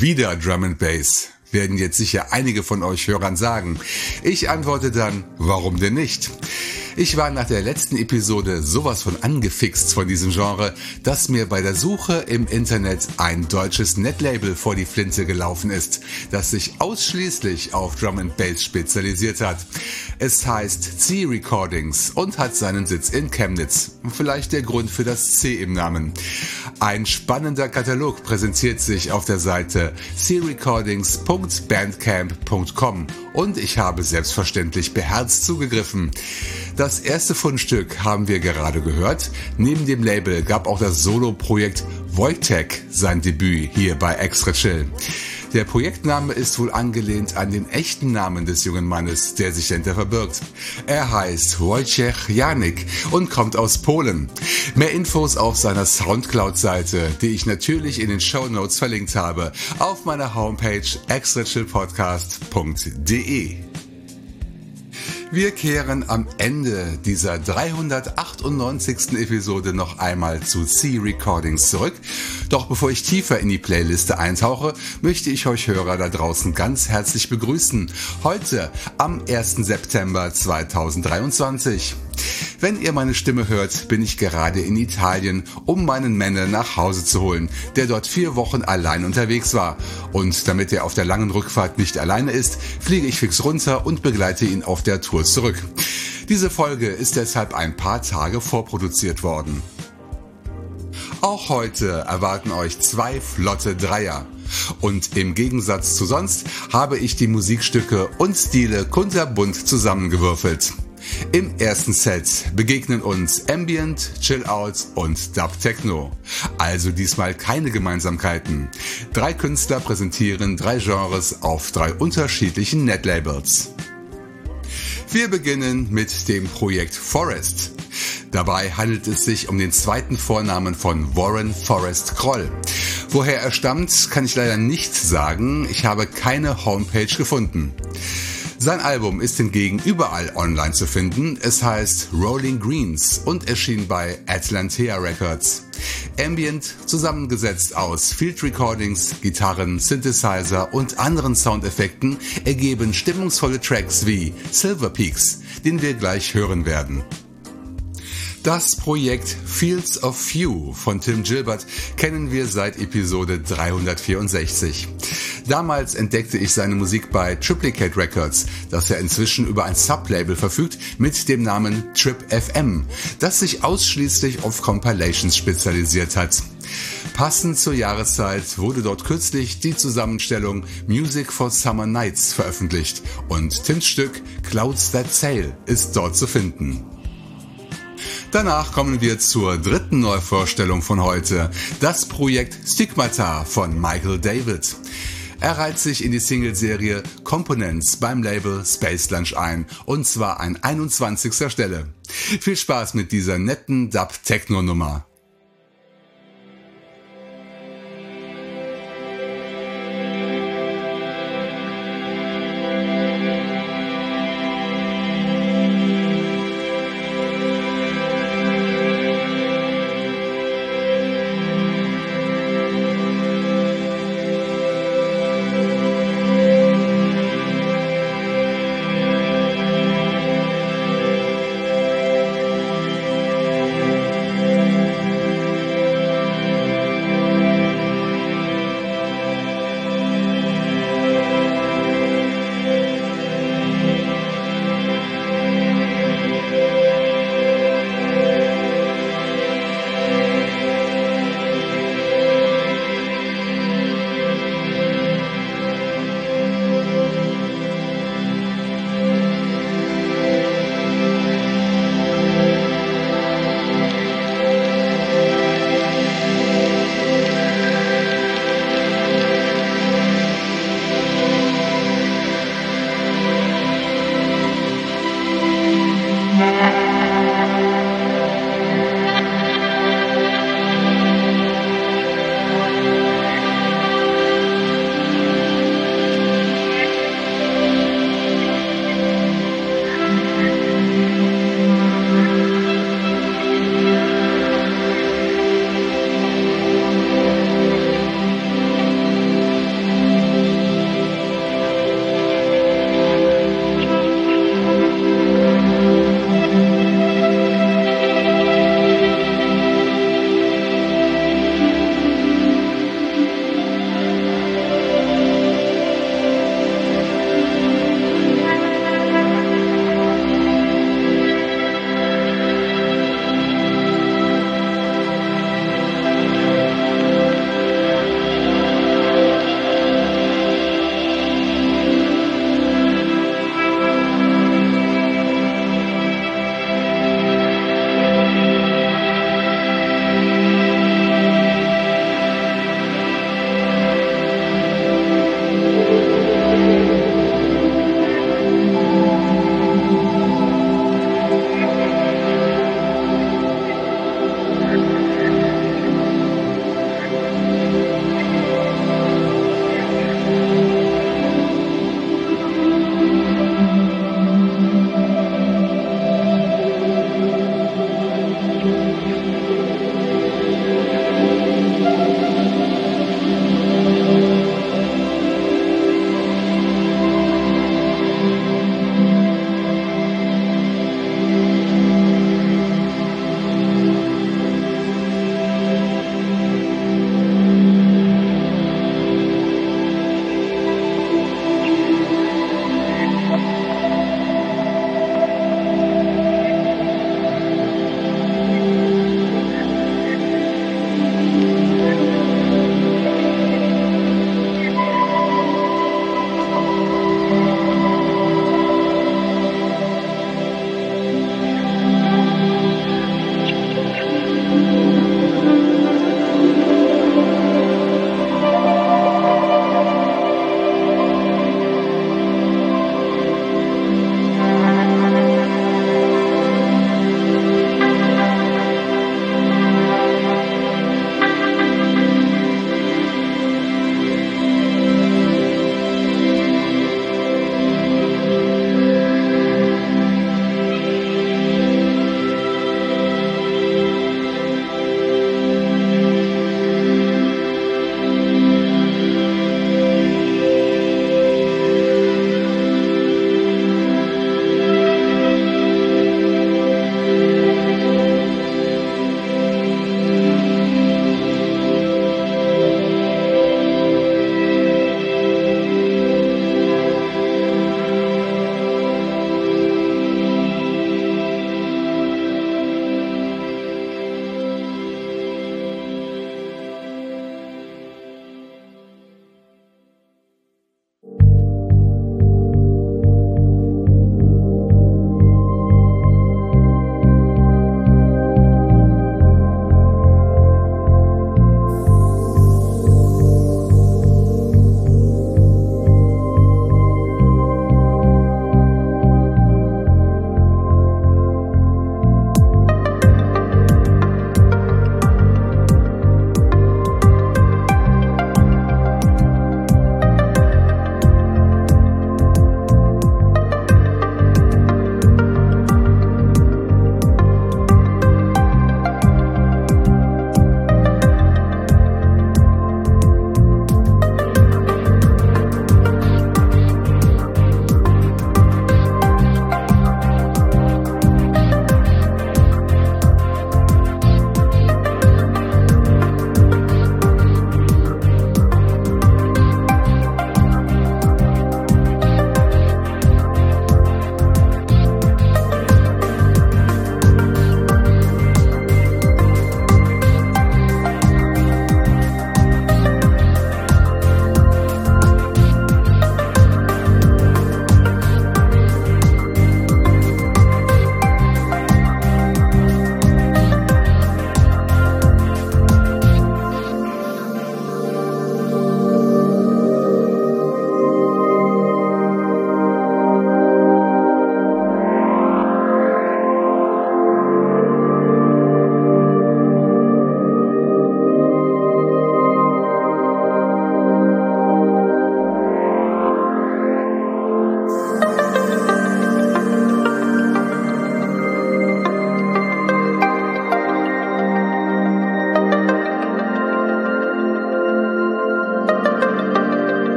Wieder Drum and Bass, werden jetzt sicher einige von euch Hörern sagen. Ich antworte dann, warum denn nicht? Ich war nach der letzten Episode sowas von angefixt von diesem Genre, dass mir bei der Suche im Internet ein deutsches Netlabel vor die Flinte gelaufen ist, das sich ausschließlich auf Drum and Bass spezialisiert hat. Es heißt C Recordings und hat seinen Sitz in Chemnitz. Vielleicht der Grund für das C im Namen. Ein spannender Katalog präsentiert sich auf der Seite crecordings.bandcamp.com und ich habe selbstverständlich beherzt zugegriffen. Das erste Fundstück haben wir gerade gehört. Neben dem Label gab auch das Solo-Projekt Wojtek sein Debüt hier bei Extra Chill. Der Projektname ist wohl angelehnt an den echten Namen des jungen Mannes, der sich dahinter verbirgt. Er heißt Wojciech Janik und kommt aus Polen. Mehr Infos auf seiner Soundcloud-Seite, die ich natürlich in den Show Notes verlinkt habe, auf meiner Homepage extrachillpodcast.de. Wir kehren am Ende dieser 398. Episode noch einmal zu C Recordings zurück. Doch bevor ich tiefer in die Playliste eintauche, möchte ich euch Hörer da draußen ganz herzlich begrüßen. Heute am 1. September 2023. Wenn ihr meine Stimme hört, bin ich gerade in Italien, um meinen Männer nach Hause zu holen, der dort vier Wochen allein unterwegs war. Und damit er auf der langen Rückfahrt nicht alleine ist, fliege ich fix runter und begleite ihn auf der Tour zurück. Diese Folge ist deshalb ein paar Tage vorproduziert worden. Auch heute erwarten euch zwei flotte Dreier. Und im Gegensatz zu sonst habe ich die Musikstücke und Stile kunterbunt zusammengewürfelt. Im ersten Set begegnen uns Ambient, Chill Out und Dub Techno. Also diesmal keine Gemeinsamkeiten. Drei Künstler präsentieren drei Genres auf drei unterschiedlichen Netlabels. Wir beginnen mit dem Projekt Forest. Dabei handelt es sich um den zweiten Vornamen von Warren Forrest Kroll. Woher er stammt, kann ich leider nicht sagen. Ich habe keine Homepage gefunden. Sein Album ist hingegen überall online zu finden. Es heißt Rolling Greens und erschien bei Atlantea Records. Ambient, zusammengesetzt aus Field Recordings, Gitarren, Synthesizer und anderen Soundeffekten, ergeben stimmungsvolle Tracks wie Silver Peaks, den wir gleich hören werden. Das Projekt Fields of Few von Tim Gilbert kennen wir seit Episode 364. Damals entdeckte ich seine Musik bei Triplicate Records, das er inzwischen über ein Sublabel verfügt mit dem Namen Trip FM, das sich ausschließlich auf Compilations spezialisiert hat. Passend zur Jahreszeit wurde dort kürzlich die Zusammenstellung Music for Summer Nights veröffentlicht und Tims Stück Clouds That Sail ist dort zu finden. Danach kommen wir zur dritten Neuvorstellung von heute, das Projekt Stigmata von Michael David. Er reiht sich in die Singleserie Components beim Label Space Lunch ein, und zwar an 21. Stelle. Viel Spaß mit dieser netten Dub-Techno-Nummer.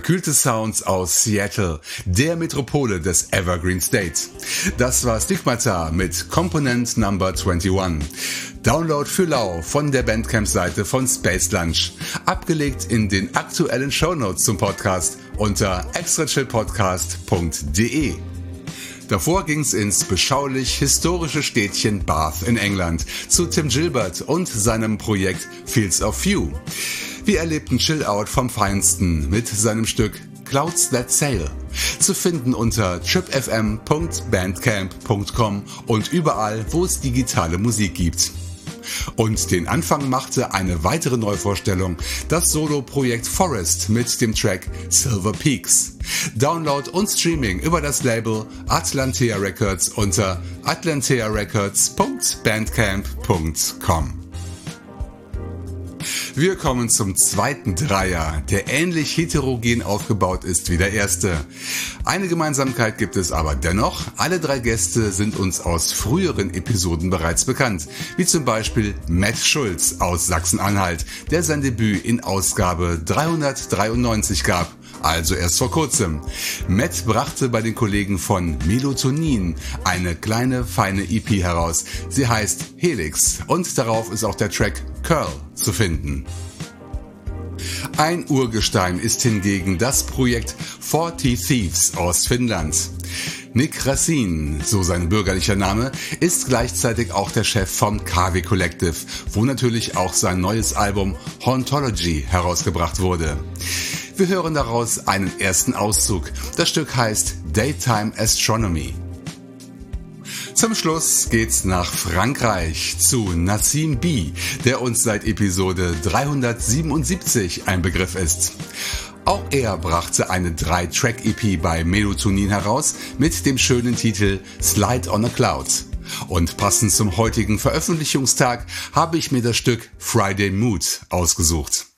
Unterkühlte Sounds aus Seattle, der Metropole des Evergreen State. Das war Stigmata mit Component Number 21. Download für Lau von der Bandcamp-Seite von Space Lunch. Abgelegt in den aktuellen Shownotes zum Podcast unter extrachillpodcast.de. Davor ging's ins beschaulich historische Städtchen Bath in England zu Tim Gilbert und seinem Projekt Fields of View. Wir erlebten Chill-Out vom Feinsten mit seinem Stück Clouds That Sail. Zu finden unter tripfm.bandcamp.com und überall, wo es digitale Musik gibt. Und den Anfang machte eine weitere Neuvorstellung, das Solo-Projekt Forest mit dem Track Silver Peaks. Download und Streaming über das Label Atlantea Records unter atlantearecords.bandcamp.com. Wir kommen zum zweiten Dreier, der ähnlich heterogen aufgebaut ist wie der erste. Eine Gemeinsamkeit gibt es aber dennoch. Alle drei Gäste sind uns aus früheren Episoden bereits bekannt, wie zum Beispiel Matt Schulz aus Sachsen-Anhalt, der sein Debüt in Ausgabe 393 gab also erst vor kurzem. Matt brachte bei den Kollegen von Melatonin eine kleine, feine EP heraus. Sie heißt Helix und darauf ist auch der Track Curl zu finden. Ein Urgestein ist hingegen das Projekt 40 Thieves aus Finnland. Nick Racine, so sein bürgerlicher Name, ist gleichzeitig auch der Chef vom KW Collective, wo natürlich auch sein neues Album Hauntology herausgebracht wurde. Wir hören daraus einen ersten Auszug. Das Stück heißt Daytime Astronomy. Zum Schluss geht's nach Frankreich zu Nassim B, der uns seit Episode 377 ein Begriff ist. Auch er brachte eine 3-Track-EP bei Melatonin heraus mit dem schönen Titel Slide on a Cloud. Und passend zum heutigen Veröffentlichungstag habe ich mir das Stück Friday Mood ausgesucht.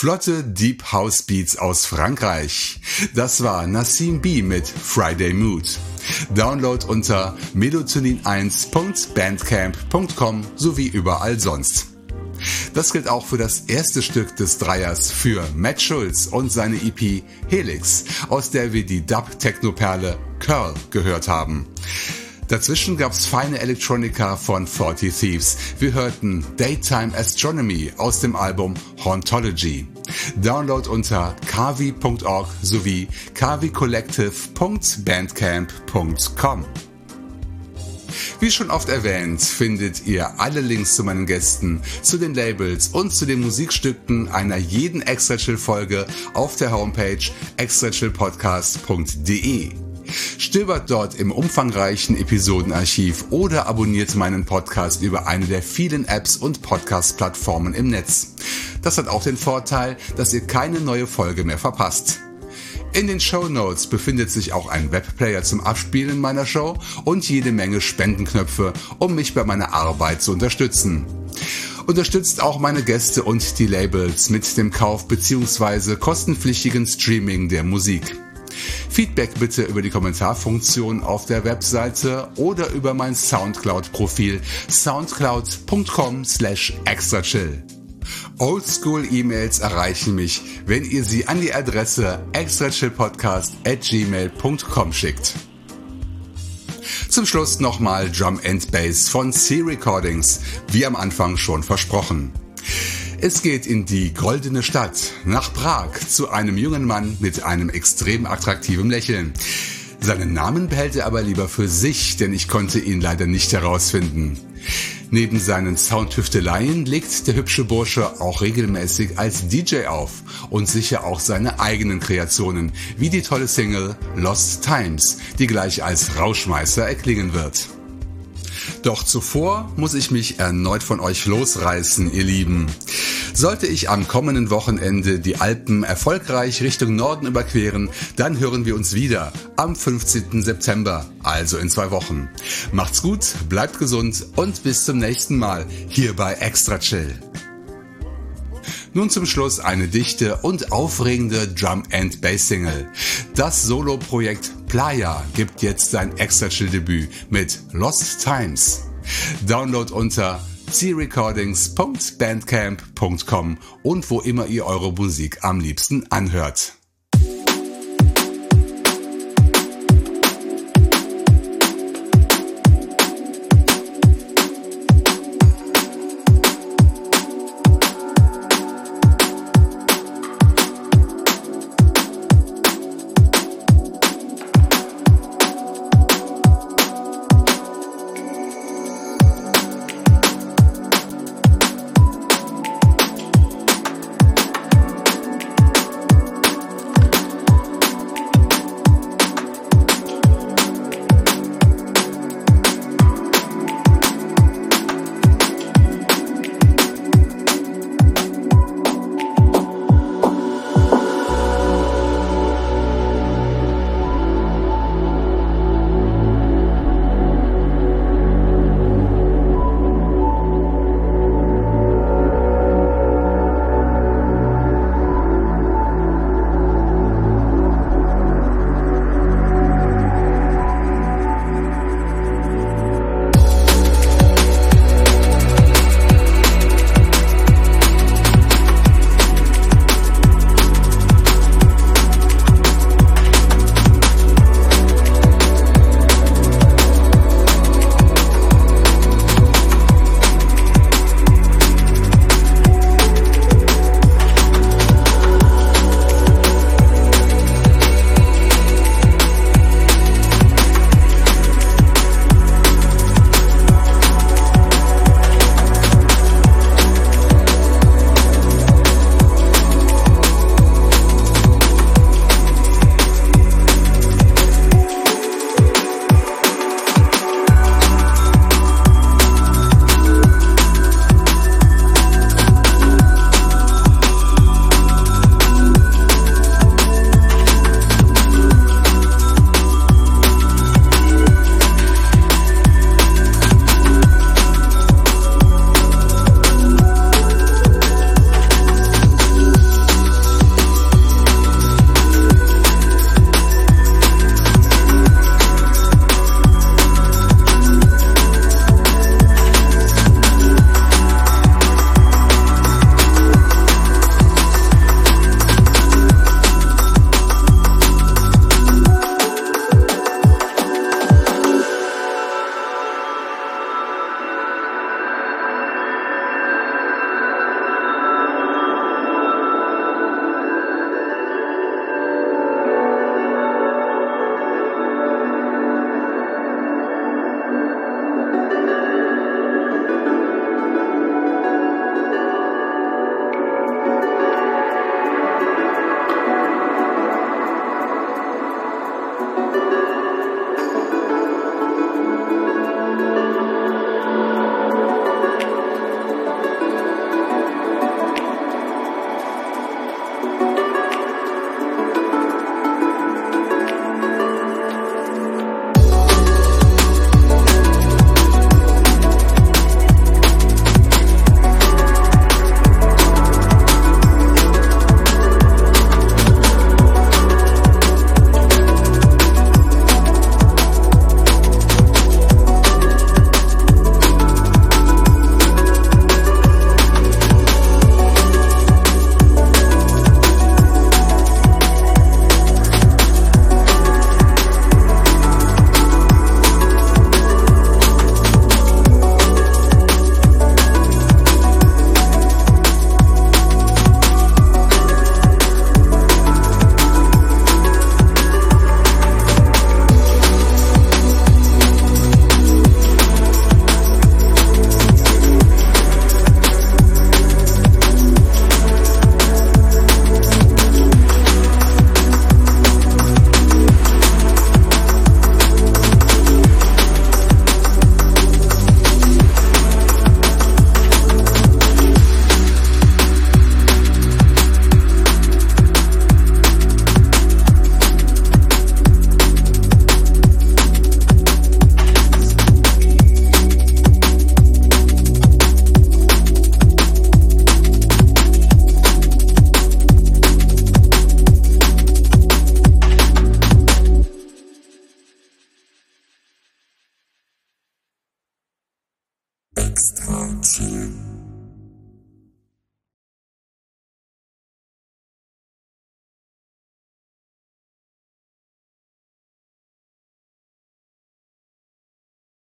Flotte Deep House Beats aus Frankreich. Das war Nassim B mit Friday Mood. Download unter melatonin1.bandcamp.com sowie überall sonst. Das gilt auch für das erste Stück des Dreiers für Matt Schulz und seine EP Helix, aus der wir die Dub-Techno-Perle Curl gehört haben. Dazwischen gab's feine Electronica von 40 Thieves. Wir hörten Daytime Astronomy aus dem Album Hauntology. Download unter kavi.org sowie kavicollective.bandcamp.com. Wie schon oft erwähnt, findet ihr alle Links zu meinen Gästen, zu den Labels und zu den Musikstücken einer jeden Extra Chill Folge auf der Homepage extrachillpodcast.de. Stöbert dort im umfangreichen Episodenarchiv oder abonniert meinen Podcast über eine der vielen Apps und Podcast-Plattformen im Netz. Das hat auch den Vorteil, dass ihr keine neue Folge mehr verpasst. In den Show Notes befindet sich auch ein Webplayer zum Abspielen meiner Show und jede Menge Spendenknöpfe, um mich bei meiner Arbeit zu unterstützen. Unterstützt auch meine Gäste und die Labels mit dem Kauf bzw. kostenpflichtigen Streaming der Musik. Feedback bitte über die Kommentarfunktion auf der Webseite oder über mein Soundcloud-Profil soundcloud.com slash extrachill. Oldschool-E-Mails erreichen mich, wenn ihr sie an die Adresse extrachillpodcast at gmail.com schickt. Zum Schluss nochmal Drum and Bass von C-Recordings, wie am Anfang schon versprochen. Es geht in die goldene Stadt, nach Prag, zu einem jungen Mann mit einem extrem attraktiven Lächeln. Seinen Namen behält er aber lieber für sich, denn ich konnte ihn leider nicht herausfinden. Neben seinen Soundtüfteleien legt der hübsche Bursche auch regelmäßig als DJ auf und sicher auch seine eigenen Kreationen, wie die tolle Single Lost Times, die gleich als Rauschmeister erklingen wird. Doch zuvor muss ich mich erneut von euch losreißen, ihr Lieben. Sollte ich am kommenden Wochenende die Alpen erfolgreich Richtung Norden überqueren, dann hören wir uns wieder am 15. September, also in zwei Wochen. Macht's gut, bleibt gesund und bis zum nächsten Mal hier bei Extra Chill. Nun zum Schluss eine dichte und aufregende Drum and Bass Single. Das Solo-Projekt Playa gibt jetzt sein Extra Chill Debüt mit Lost Times. Download unter crecordings.bandcamp.com und wo immer ihr eure Musik am liebsten anhört.